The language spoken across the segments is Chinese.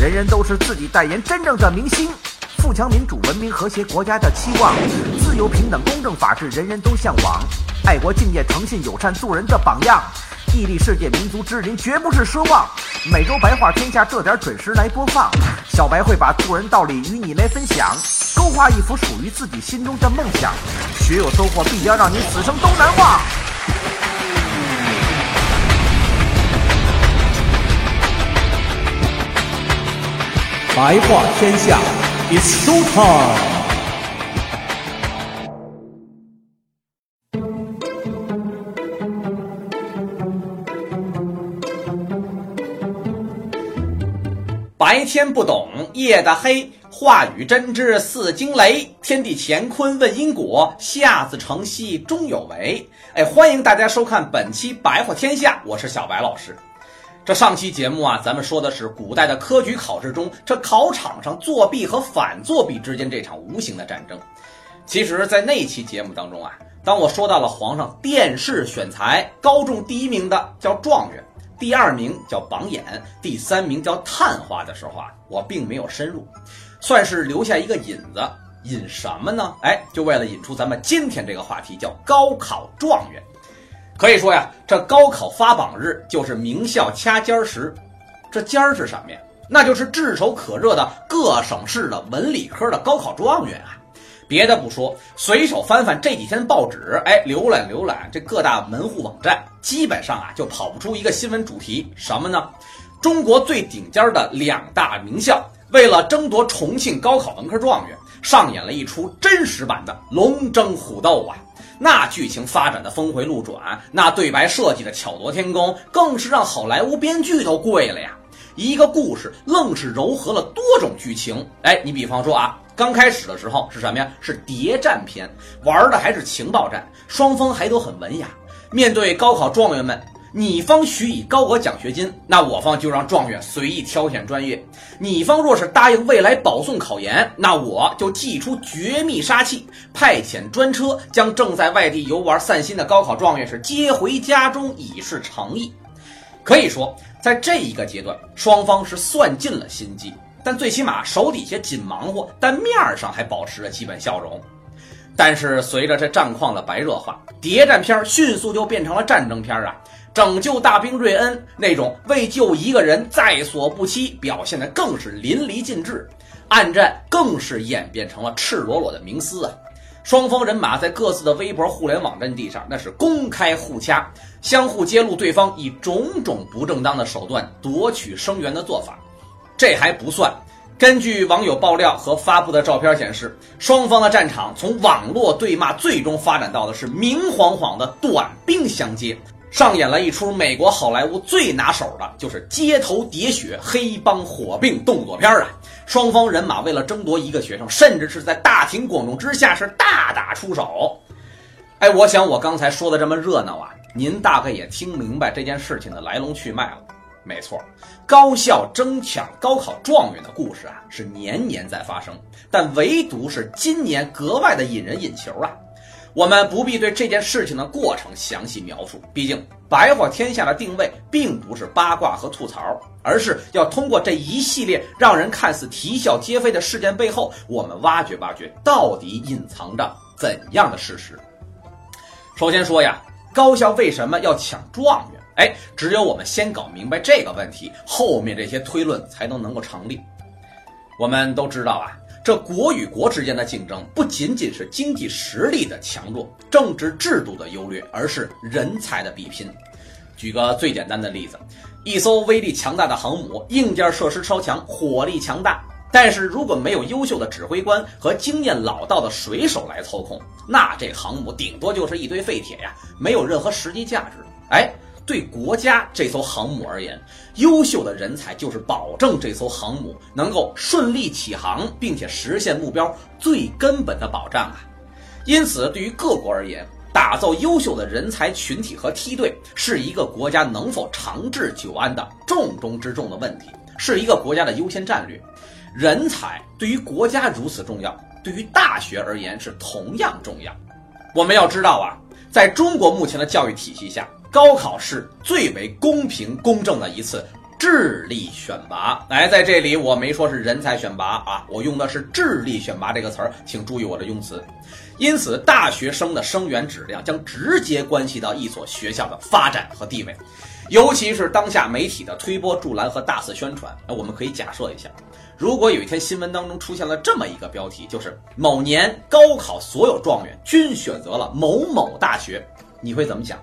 人人都是自己代言真正的明星。富强、民主、文明、和谐，国家的期望。自由、平等、公正、法治，人人都向往。爱国、敬业、诚信、友善，做人的榜样。屹立世界民族之林，绝不是奢望。每周白话天下，这点准时来播放。小白会把做人道理与你来分享，勾画一幅属于自己心中的梦想。学有收获，必将让你此生都难忘。白话天下，It's show time。白天不懂夜的黑，话语真知似惊雷。天地乾坤问因果，下自成蹊终有为。哎，欢迎大家收看本期白话天下，我是小白老师。这上期节目啊，咱们说的是古代的科举考试中，这考场上作弊和反作弊之间这场无形的战争。其实，在那期节目当中啊，当我说到了皇上殿试选才高中第一名的叫状元。第二名叫榜眼，第三名叫探花的时候啊，我并没有深入，算是留下一个引子。引什么呢？哎，就为了引出咱们今天这个话题，叫高考状元。可以说呀，这高考发榜日就是名校掐尖儿时。这尖儿是什么呀？那就是炙手可热的各省市的文理科的高考状元啊。别的不说，随手翻翻这几天报纸，哎，浏览浏览这各大门户网站，基本上啊就跑不出一个新闻主题，什么呢？中国最顶尖的两大名校为了争夺重庆高考文科状元，上演了一出真实版的龙争虎斗啊！那剧情发展的峰回路转，那对白设计的巧夺天工，更是让好莱坞编剧都跪了呀！一个故事愣是糅合了多种剧情，哎，你比方说啊。刚开始的时候是什么呀？是谍战片，玩的还是情报战，双方还都很文雅。面对高考状元们，你方许以高额奖学金，那我方就让状元随意挑选专业；你方若是答应未来保送考研，那我就祭出绝密杀器，派遣专车将正在外地游玩散心的高考状元是接回家中，以示诚意。可以说，在这一个阶段，双方是算尽了心机。但最起码手底下紧忙活，但面上还保持着基本笑容。但是随着这战况的白热化，谍战片迅速就变成了战争片啊！拯救大兵瑞恩那种为救一个人在所不惜，表现的更是淋漓尽致。暗战更是演变成了赤裸裸的明撕啊！双方人马在各自的微博互联网阵地上，那是公开互掐，相互揭露对方以种种不正当的手段夺取声援的做法。这还不算，根据网友爆料和发布的照片显示，双方的战场从网络对骂，最终发展到的是明晃晃的短兵相接，上演了一出美国好莱坞最拿手的，就是街头喋血、黑帮火并动作片啊！双方人马为了争夺一个学生，甚至是在大庭广众之下是大打出手。哎，我想我刚才说的这么热闹啊，您大概也听明白这件事情的来龙去脉了。没错，高校争抢高考状元的故事啊，是年年在发生，但唯独是今年格外的引人引球啊。我们不必对这件事情的过程详细描述，毕竟白话天下的定位并不是八卦和吐槽，而是要通过这一系列让人看似啼笑皆非的事件背后，我们挖掘挖掘到底隐藏着怎样的事实。首先说呀，高校为什么要抢状元？哎，只有我们先搞明白这个问题，后面这些推论才能能够成立。我们都知道啊，这国与国之间的竞争不仅仅是经济实力的强弱、政治制度的优劣，而是人才的比拼。举个最简单的例子，一艘威力强大的航母，硬件设施超强，火力强大，但是如果没有优秀的指挥官和经验老道的水手来操控，那这航母顶多就是一堆废铁呀，没有任何实际价值。哎。对国家这艘航母而言，优秀的人才就是保证这艘航母能够顺利起航，并且实现目标最根本的保障啊。因此，对于各国而言，打造优秀的人才群体和梯队，是一个国家能否长治久安的重中之重的问题，是一个国家的优先战略。人才对于国家如此重要，对于大学而言是同样重要。我们要知道啊，在中国目前的教育体系下，高考是最为公平公正的一次智力选拔。哎，在这里我没说是人才选拔啊，我用的是智力选拔这个词儿，请注意我的用词。因此，大学生的生源质量将直接关系到一所学校的发展和地位。尤其是当下媒体的推波助澜和大肆宣传，那我们可以假设一下，如果有一天新闻当中出现了这么一个标题，就是某年高考所有状元均选择了某某大学，你会怎么想？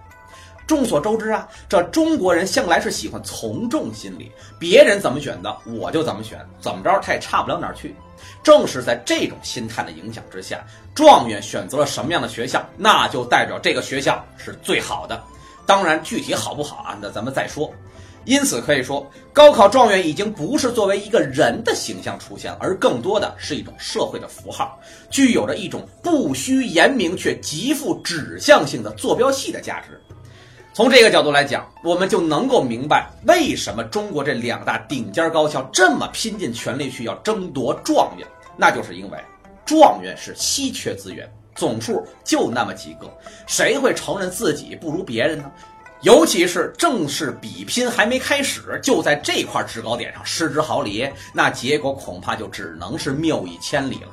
众所周知啊，这中国人向来是喜欢从众心理，别人怎么选的我就怎么选，怎么着他也差不了哪儿去。正是在这种心态的影响之下，状元选择了什么样的学校，那就代表这个学校是最好的。当然，具体好不好啊？那咱们再说。因此可以说，高考状元已经不是作为一个人的形象出现，而更多的是一种社会的符号，具有着一种不需言明却极富指向性的坐标系的价值。从这个角度来讲，我们就能够明白为什么中国这两大顶尖高校这么拼尽全力去要争夺状元，那就是因为状元是稀缺资源。总数就那么几个，谁会承认自己不如别人呢？尤其是正式比拼还没开始，就在这块制高点上失之毫厘，那结果恐怕就只能是谬以千里了。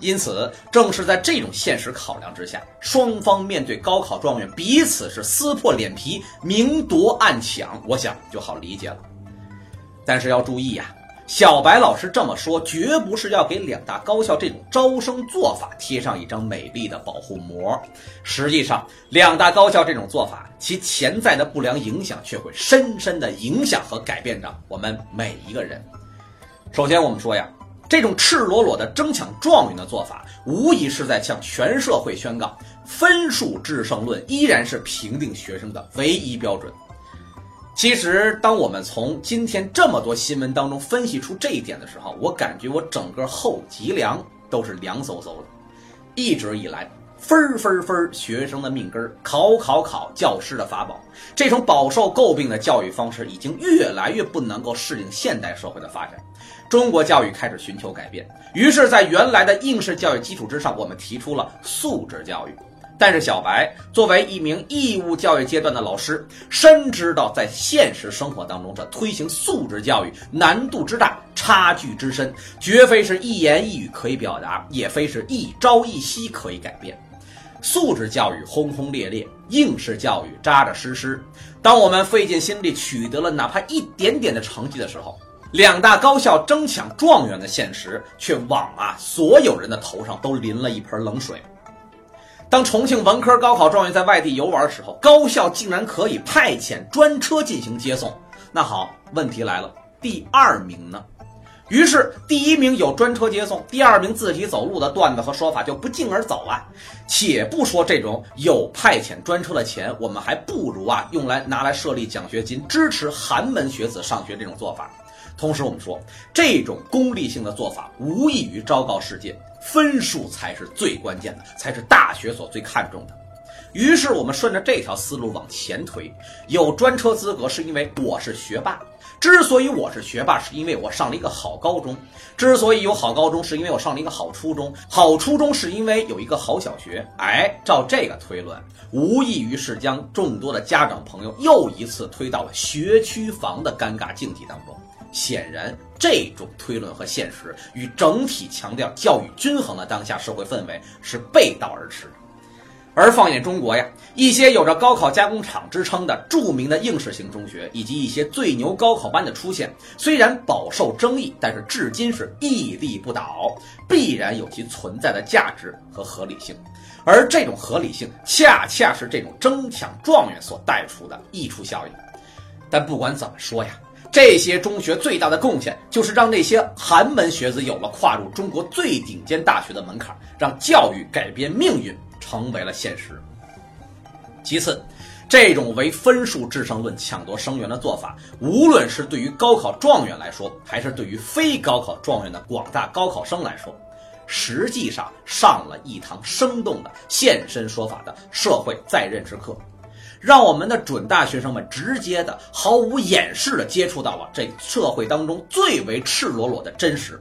因此，正是在这种现实考量之下，双方面对高考状元，彼此是撕破脸皮，明夺暗抢，我想就好理解了。但是要注意呀。小白老师这么说，绝不是要给两大高校这种招生做法贴上一张美丽的保护膜。实际上，两大高校这种做法，其潜在的不良影响却会深深的影响和改变着我们每一个人。首先，我们说呀，这种赤裸裸的争抢状元的做法，无疑是在向全社会宣告，分数制胜论依然是评定学生的唯一标准。其实，当我们从今天这么多新闻当中分析出这一点的时候，我感觉我整个后脊梁都是凉飕飕的。一直以来，分儿分儿分儿学生的命根儿，考考考教师的法宝，这种饱受诟病的教育方式已经越来越不能够适应现代社会的发展。中国教育开始寻求改变，于是，在原来的应试教育基础之上，我们提出了素质教育。但是小白作为一名义务教育阶段的老师，深知道在现实生活当中，这推行素质教育难度之大，差距之深，绝非是一言一语可以表达，也非是一朝一夕可以改变。素质教育轰轰烈烈，应试教育扎扎实实。当我们费尽心力取得了哪怕一点点的成绩的时候，两大高校争抢状元的现实，却往啊所有人的头上都淋了一盆冷水。当重庆文科高考状元在外地游玩的时候，高校竟然可以派遣专车进行接送。那好，问题来了，第二名呢？于是第一名有专车接送，第二名自己走路的段子和说法就不胫而走啊。且不说这种有派遣专车的钱，我们还不如啊用来拿来设立奖学金，支持寒门学子上学这种做法。同时，我们说这种功利性的做法无异于昭告世界。分数才是最关键的，才是大学所最看重的。于是我们顺着这条思路往前推，有专车资格是因为我是学霸。之所以我是学霸，是因为我上了一个好高中。之所以有好高中，是因为我上了一个好初中。好初中是因为有一个好小学。哎，照这个推论，无异于是将众多的家长朋友又一次推到了学区房的尴尬境地当中。显然，这种推论和现实与整体强调教育均衡的当下社会氛围是背道而驰。而放眼中国呀，一些有着高考加工厂之称的著名的应试型中学，以及一些最牛高考班的出现，虽然饱受争议，但是至今是屹立不倒，必然有其存在的价值和合理性。而这种合理性，恰恰是这种争抢状元所带出的溢出效应。但不管怎么说呀。这些中学最大的贡献，就是让那些寒门学子有了跨入中国最顶尖大学的门槛，让教育改变命运成为了现实。其次，这种唯分数制胜论抢夺生源的做法，无论是对于高考状元来说，还是对于非高考状元的广大高考生来说，实际上上了一堂生动的现身说法的社会在任之课，让我们的准大学生们直接的、毫无掩饰的接触到了这社会当中最为赤裸裸的真实，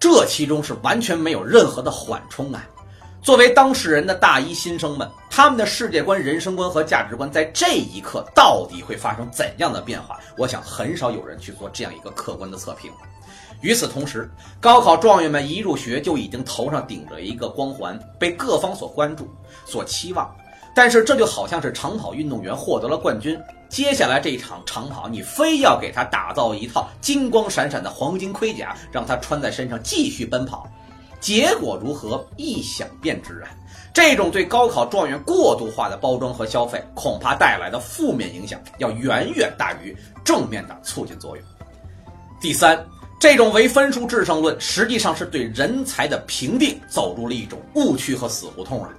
这其中是完全没有任何的缓冲啊！作为当事人的大一新生们，他们的世界观、人生观和价值观在这一刻到底会发生怎样的变化？我想很少有人去做这样一个客观的测评。与此同时，高考状元们一入学就已经头上顶着一个光环，被各方所关注、所期望。但是这就好像是长跑运动员获得了冠军，接下来这一场长跑，你非要给他打造一套金光闪闪的黄金盔甲，让他穿在身上继续奔跑。结果如何？一想便知啊！这种对高考状元过度化的包装和消费，恐怕带来的负面影响要远远大于正面的促进作用。第三，这种唯分数制胜论实际上是对人才的评定走入了一种误区和死胡同啊！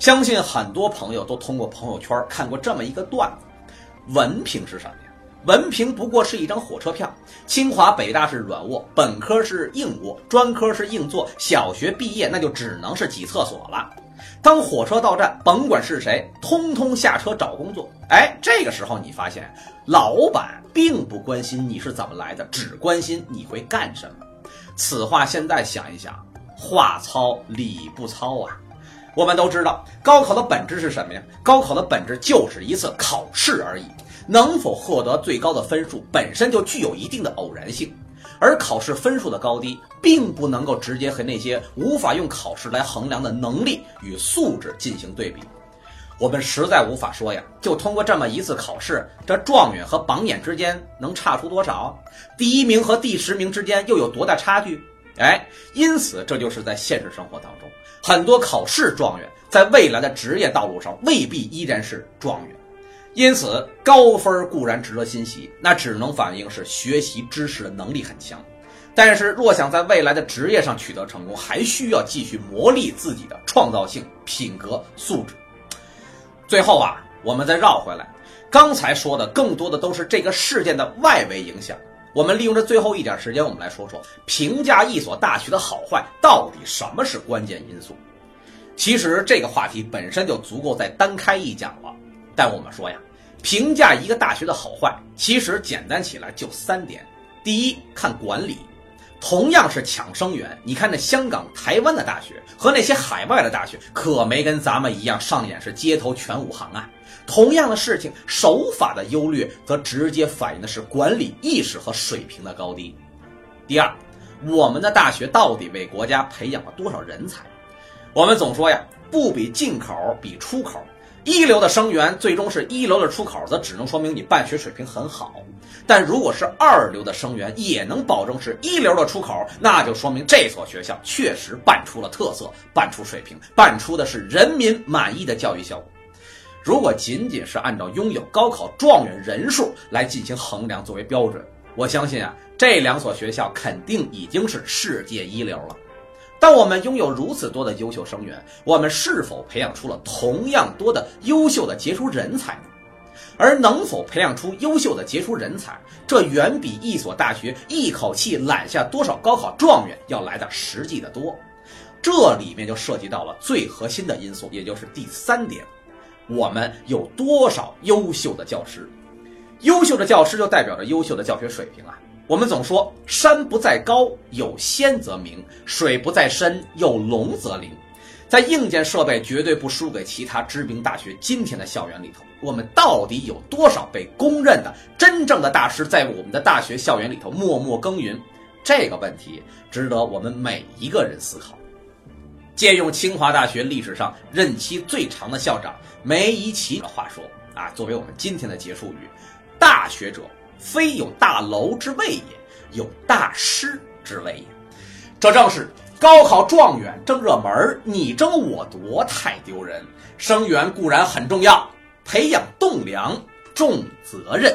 相信很多朋友都通过朋友圈看过这么一个段子：文凭是什么呀？文凭不过是一张火车票，清华北大是软卧，本科是硬卧，专科是硬座。小学毕业那就只能是挤厕所了。当火车到站，甭管是谁，通通下车找工作。哎，这个时候你发现，老板并不关心你是怎么来的，只关心你会干什么。此话现在想一想，话糙理不糙啊。我们都知道，高考的本质是什么呀？高考的本质就是一次考试而已。能否获得最高的分数，本身就具有一定的偶然性，而考试分数的高低，并不能够直接和那些无法用考试来衡量的能力与素质进行对比。我们实在无法说呀，就通过这么一次考试，这状元和榜眼之间能差出多少？第一名和第十名之间又有多大差距？哎，因此这就是在现实生活当中，很多考试状元在未来的职业道路上未必依然是状元。因此，高分固然值得欣喜，那只能反映是学习知识的能力很强。但是，若想在未来的职业上取得成功，还需要继续磨砺自己的创造性、品格素质。最后啊，我们再绕回来，刚才说的更多的都是这个事件的外围影响。我们利用这最后一点时间，我们来说说评价一所大学的好坏，到底什么是关键因素？其实这个话题本身就足够再单开一讲了。但我们说呀，评价一个大学的好坏，其实简单起来就三点：第一，看管理。同样是抢生源，你看那香港、台湾的大学和那些海外的大学，可没跟咱们一样上演是街头全武行啊。同样的事情，手法的优劣，则直接反映的是管理意识和水平的高低。第二，我们的大学到底为国家培养了多少人才？我们总说呀，不比进口，比出口。一流的生源最终是一流的出口，则只能说明你办学水平很好。但如果是二流的生源也能保证是一流的出口，那就说明这所学校确实办出了特色，办出水平，办出的是人民满意的教育效果。如果仅仅是按照拥有高考状元人数来进行衡量作为标准，我相信啊，这两所学校肯定已经是世界一流了。当我们拥有如此多的优秀生源，我们是否培养出了同样多的优秀的杰出人才呢？而能否培养出优秀的杰出人才，这远比一所大学一口气揽下多少高考状元要来的实际的多。这里面就涉及到了最核心的因素，也就是第三点：我们有多少优秀的教师？优秀的教师就代表着优秀的教学水平啊。我们总说山不在高，有仙则名；水不在深，有龙则灵。在硬件设备绝对不输给其他知名大学。今天的校园里头，我们到底有多少被公认的真正的大师在我们的大学校园里头默默耕耘？这个问题值得我们每一个人思考。借用清华大学历史上任期最长的校长梅贻琦的话说啊，作为我们今天的结束语，大学者。非有大楼之谓也，有大师之谓也。这正是高考状元争热门，你争我夺，太丢人。生源固然很重要，培养栋梁重责任。